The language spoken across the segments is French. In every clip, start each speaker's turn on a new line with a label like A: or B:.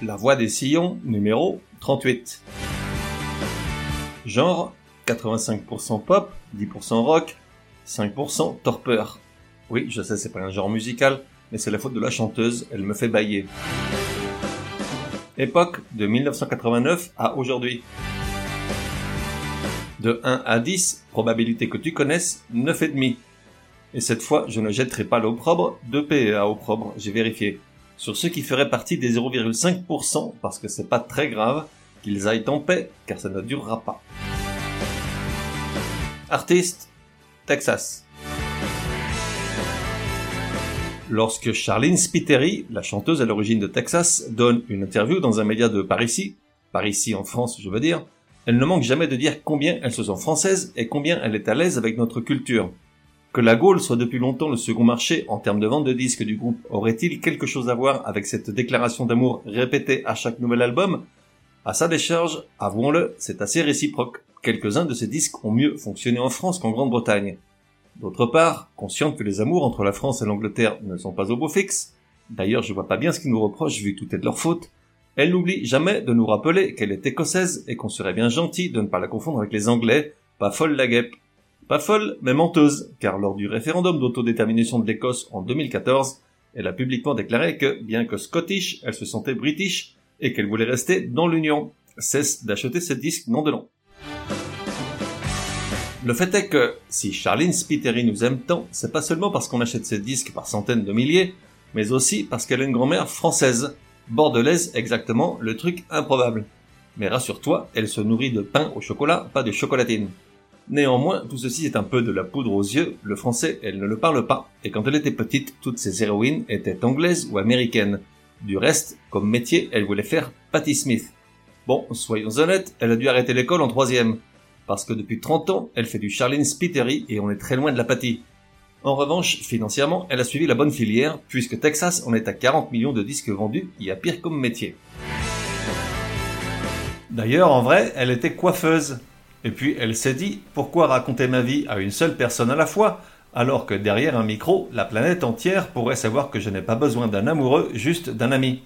A: La voix des sillons, numéro 38. Genre 85% pop, 10% rock, 5% torpeur. Oui, je sais, c'est pas un genre musical, mais c'est la faute de la chanteuse, elle me fait bailler. Époque de 1989 à aujourd'hui. De 1 à 10, probabilité que tu connaisses, 9,5. Et cette fois, je ne jetterai pas l'opprobre, 2 P à opprobre, j'ai vérifié sur ceux qui feraient partie des 0,5% parce que c'est pas très grave qu'ils aillent en paix car ça ne durera pas. Artiste, Texas. Lorsque Charlene Spiteri, la chanteuse à l'origine de Texas, donne une interview dans un média de Par ici, par ici en France je veux dire, elle ne manque jamais de dire combien elle se sent française et combien elle est à l'aise avec notre culture. Que la Gaule soit depuis longtemps le second marché en termes de vente de disques du groupe aurait-il quelque chose à voir avec cette déclaration d'amour répétée à chaque nouvel album? À sa décharge, avouons-le, c'est assez réciproque. Quelques-uns de ces disques ont mieux fonctionné en France qu'en Grande-Bretagne. D'autre part, consciente que les amours entre la France et l'Angleterre ne sont pas au beau fixe, d'ailleurs je vois pas bien ce qu'ils nous reprochent vu que tout est de leur faute, elle n'oublie jamais de nous rappeler qu'elle est écossaise et qu'on serait bien gentil de ne pas la confondre avec les Anglais, pas folle la guêpe. Pas folle, mais menteuse, car lors du référendum d'autodétermination de l'Écosse en 2014, elle a publiquement déclaré que, bien que Scottish, elle se sentait British et qu'elle voulait rester dans l'Union. Cesse d'acheter ce disque non de nom. Le fait est que, si Charlene Spiteri nous aime tant, c'est pas seulement parce qu'on achète ses disques par centaines de milliers, mais aussi parce qu'elle a une grand-mère française, bordelaise exactement, le truc improbable. Mais rassure-toi, elle se nourrit de pain au chocolat, pas de chocolatine. Néanmoins, tout ceci est un peu de la poudre aux yeux, le français, elle ne le parle pas, et quand elle était petite, toutes ses héroïnes étaient anglaises ou américaines. Du reste, comme métier, elle voulait faire Patty Smith. Bon, soyons honnêtes, elle a dû arrêter l'école en troisième. Parce que depuis 30 ans, elle fait du Charlene Spiteri et on est très loin de la Patty. En revanche, financièrement, elle a suivi la bonne filière, puisque Texas en est à 40 millions de disques vendus, y a pire comme métier. D'ailleurs, en vrai, elle était coiffeuse. Et puis elle s'est dit, pourquoi raconter ma vie à une seule personne à la fois, alors que derrière un micro, la planète entière pourrait savoir que je n'ai pas besoin d'un amoureux, juste d'un ami?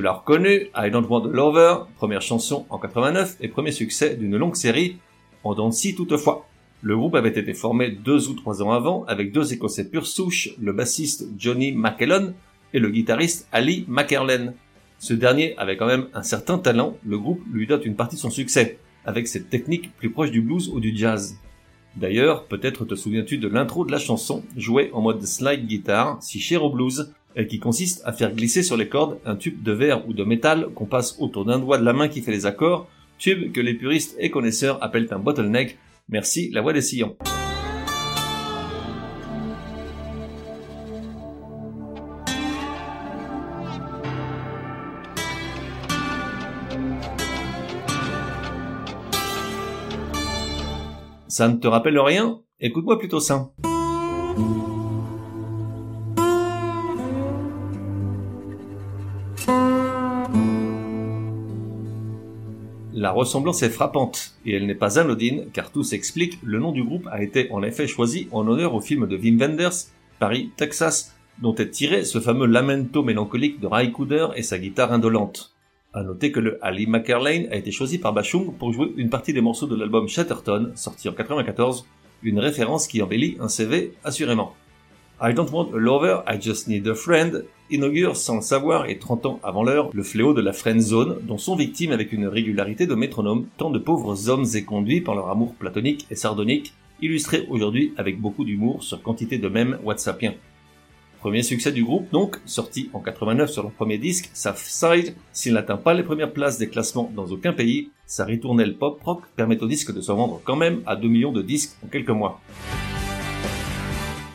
A: Tu l'as reconnu, I Don't Want a Lover, première chanson en 89 et premier succès d'une longue série, en si toutefois. Le groupe avait été formé deux ou trois ans avant avec deux écossais pure souche, le bassiste Johnny McKellon et le guitariste Ali McErlen. Ce dernier avait quand même un certain talent, le groupe lui dote une partie de son succès, avec cette technique plus proche du blues ou du jazz. D'ailleurs, peut-être te souviens-tu de l'intro de la chanson, jouée en mode slide guitar, si cher au blues, qui consiste à faire glisser sur les cordes un tube de verre ou de métal qu'on passe autour d'un doigt de la main qui fait les accords, tube que les puristes et connaisseurs appellent un bottleneck. Merci, la voix des sillons. Ça ne te rappelle rien? Écoute-moi plutôt ça. La ressemblance est frappante, et elle n'est pas anodine, car tout s'explique, le nom du groupe a été en effet choisi en honneur au film de Wim Wenders, Paris, Texas, dont est tiré ce fameux lamento mélancolique de Ray Cooder et sa guitare indolente. À noter que le Ali McErlane a été choisi par Bashung pour jouer une partie des morceaux de l'album Shatterton, sorti en 94, une référence qui embellit un CV assurément. I Don't Want a Lover, I Just Need a Friend inaugure sans le savoir et 30 ans avant l'heure le fléau de la friend zone dont sont victimes avec une régularité de métronome tant de pauvres hommes éconduits par leur amour platonique et sardonique, illustré aujourd'hui avec beaucoup d'humour sur quantité de mèmes whatsappiens. Premier succès du groupe donc, sorti en 89 sur leur premier disque, Side, s'il n'atteint pas les premières places des classements dans aucun pays, sa ritournelle pop-rock permet au disque de se vendre quand même à 2 millions de disques en quelques mois.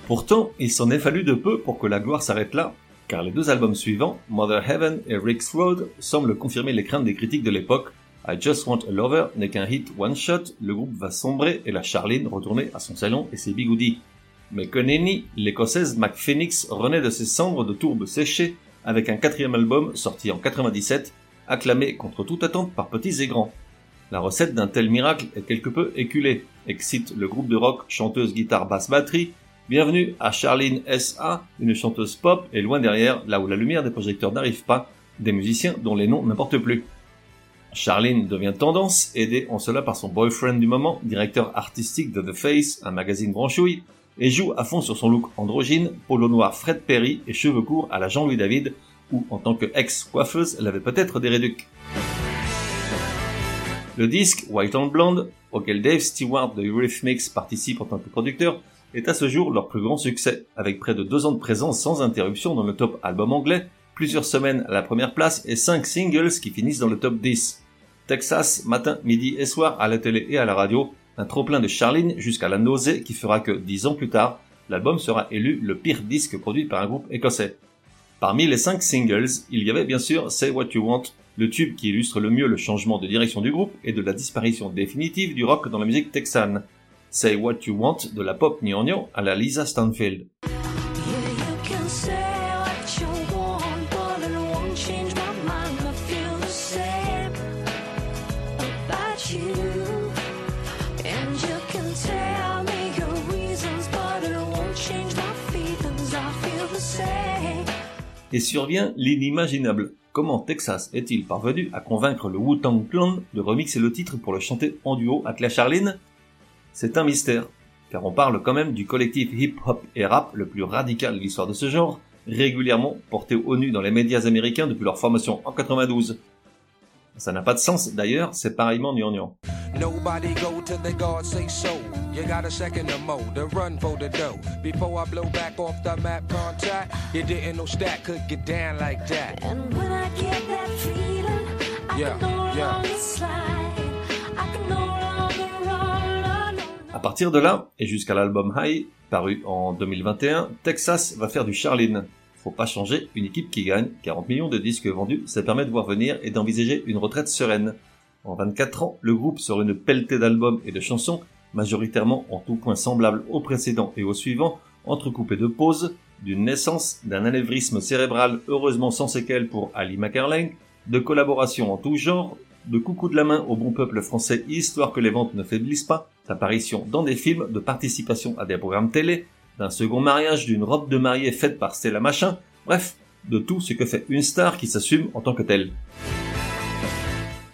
A: Pourtant, il s'en est fallu de peu pour que la gloire s'arrête là, car les deux albums suivants, Mother Heaven et Rick's Road, semblent confirmer les craintes des critiques de l'époque. I Just Want a Lover n'est qu'un hit one-shot, le groupe va sombrer et la Charline retourner à son salon et ses bigoudis. Mais que nenni, l'écossaise McPhoenix renaît de ses cendres de tourbe séchées avec un quatrième album sorti en 97, acclamé contre toute attente par petits et grands. La recette d'un tel miracle est quelque peu éculée, excite le groupe de rock chanteuse guitare basse batterie Bienvenue à Charlene S.A., une chanteuse pop, et loin derrière, là où la lumière des projecteurs n'arrive pas, des musiciens dont les noms n'importent plus. Charlene devient tendance, aidée en cela par son boyfriend du moment, directeur artistique de The Face, un magazine branchouille, et joue à fond sur son look androgyne, polo noir Fred Perry et cheveux courts à la Jean-Louis David, où en tant que ex-coiffeuse, elle avait peut-être des réducs. Le disque White on Blonde, auquel Dave Stewart de Eurythmics participe en tant que producteur, est à ce jour leur plus grand succès, avec près de deux ans de présence sans interruption dans le top album anglais, plusieurs semaines à la première place et cinq singles qui finissent dans le top 10. Texas, matin, midi et soir à la télé et à la radio, un trop-plein de Charline jusqu'à la nausée qui fera que, dix ans plus tard, l'album sera élu le pire disque produit par un groupe écossais. Parmi les cinq singles, il y avait bien sûr Say What You Want, le tube qui illustre le mieux le changement de direction du groupe et de la disparition définitive du rock dans la musique texane. Say What You Want de la pop gnangnan à la Lisa Stanfield. Et survient l'inimaginable. Comment Texas est-il parvenu à convaincre le Wu-Tang Clan de remixer le titre pour le chanter en duo avec la Charline? C'est un mystère, car on parle quand même du collectif hip-hop et rap le plus radical de l'histoire de ce genre, régulièrement porté au nu dans les médias américains depuis leur formation en 92. Ça n'a pas de sens d'ailleurs, c'est pareillement gnangnan. Nobody go to the God say so. You got a second or more to run for the dough. Before I blow back off the map contact, you didn't know stat could get down like that. And when I get that feeling, I yeah, can no yeah. slide. À partir de là, et jusqu'à l'album High, paru en 2021, Texas va faire du Charlene. Faut pas changer une équipe qui gagne 40 millions de disques vendus, ça permet de voir venir et d'envisager une retraite sereine. En 24 ans, le groupe sort une pelletée d'albums et de chansons, majoritairement en tout point semblables au précédent et au suivant, entrecoupés de pauses, d'une naissance, d'un anévrisme cérébral heureusement sans séquelles pour Ali McErling, de collaborations en tout genre, de coucou de la main au bon peuple français histoire que les ventes ne faiblissent pas, d'apparition dans des films, de participation à des programmes télé, d'un second mariage, d'une robe de mariée faite par Stella Machin, bref, de tout ce que fait une star qui s'assume en tant que telle.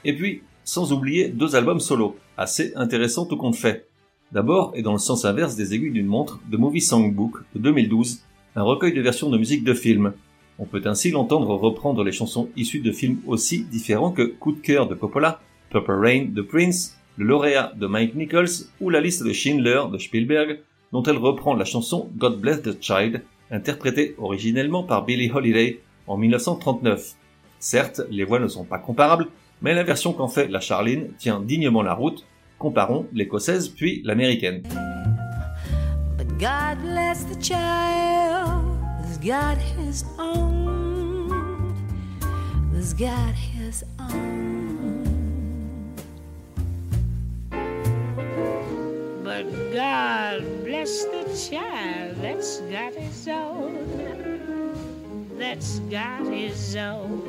A: Et puis, sans oublier deux albums solo, assez intéressants tout compte fait. D'abord, et dans le sens inverse des aiguilles d'une montre, The Movie Songbook de 2012, un recueil de versions de musique de films, on peut ainsi l'entendre reprendre les chansons issues de films aussi différents que Coup de cœur de Coppola, Purple Rain de Prince, Le lauréat de Mike Nichols ou La liste de Schindler de Spielberg, dont elle reprend la chanson God Bless the Child, interprétée originellement par Billie Holiday en 1939. Certes, les voix ne sont pas comparables, mais la version qu'en fait la Charline tient dignement la route. Comparons l'écossaise puis l'américaine. Got his own, has got his own. But God bless the child that's got his own, that's got his own.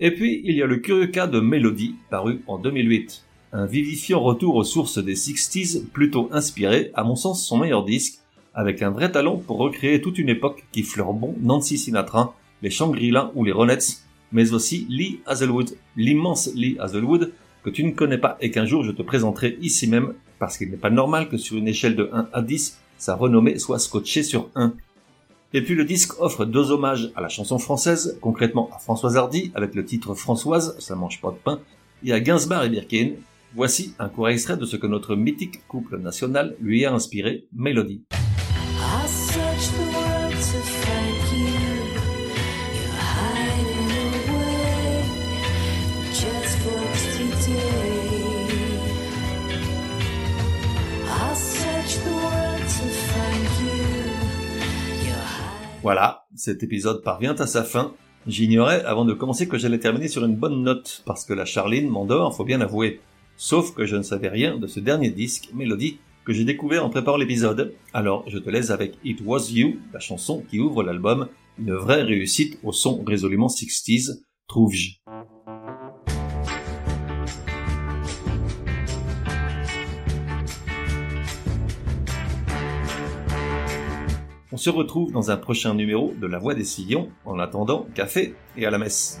A: Et puis, il y a le curieux cas de Melody, paru en 2008 un vivifiant retour aux sources des 60s plutôt inspiré, à mon sens, son meilleur disque, avec un vrai talent pour recréer toute une époque qui fleure bon Nancy Sinatra, les Shangri-La ou les Ronettes, mais aussi Lee Hazelwood, l'immense Lee Hazelwood, que tu ne connais pas et qu'un jour je te présenterai ici même, parce qu'il n'est pas normal que sur une échelle de 1 à 10, sa renommée soit scotchée sur 1. Et puis le disque offre deux hommages à la chanson française, concrètement à Françoise Hardy avec le titre Françoise, ça mange pas de pain, et à Gainsbourg et Birkin
B: Voici un court extrait de ce que notre mythique couple national lui a inspiré, Mélodie. Voilà, cet épisode parvient à sa fin. J'ignorais avant de commencer que j'allais terminer sur une bonne note, parce que la Charline m'endort, faut bien avouer. Sauf que je ne savais rien de ce dernier disque, Mélodie, que j'ai découvert en préparant l'épisode. Alors je te laisse avec It Was You, la chanson qui ouvre l'album, une vraie réussite au son résolument 60s, trouve-je. On se retrouve dans un prochain numéro de La Voix des Sillons. En attendant, café et à la messe.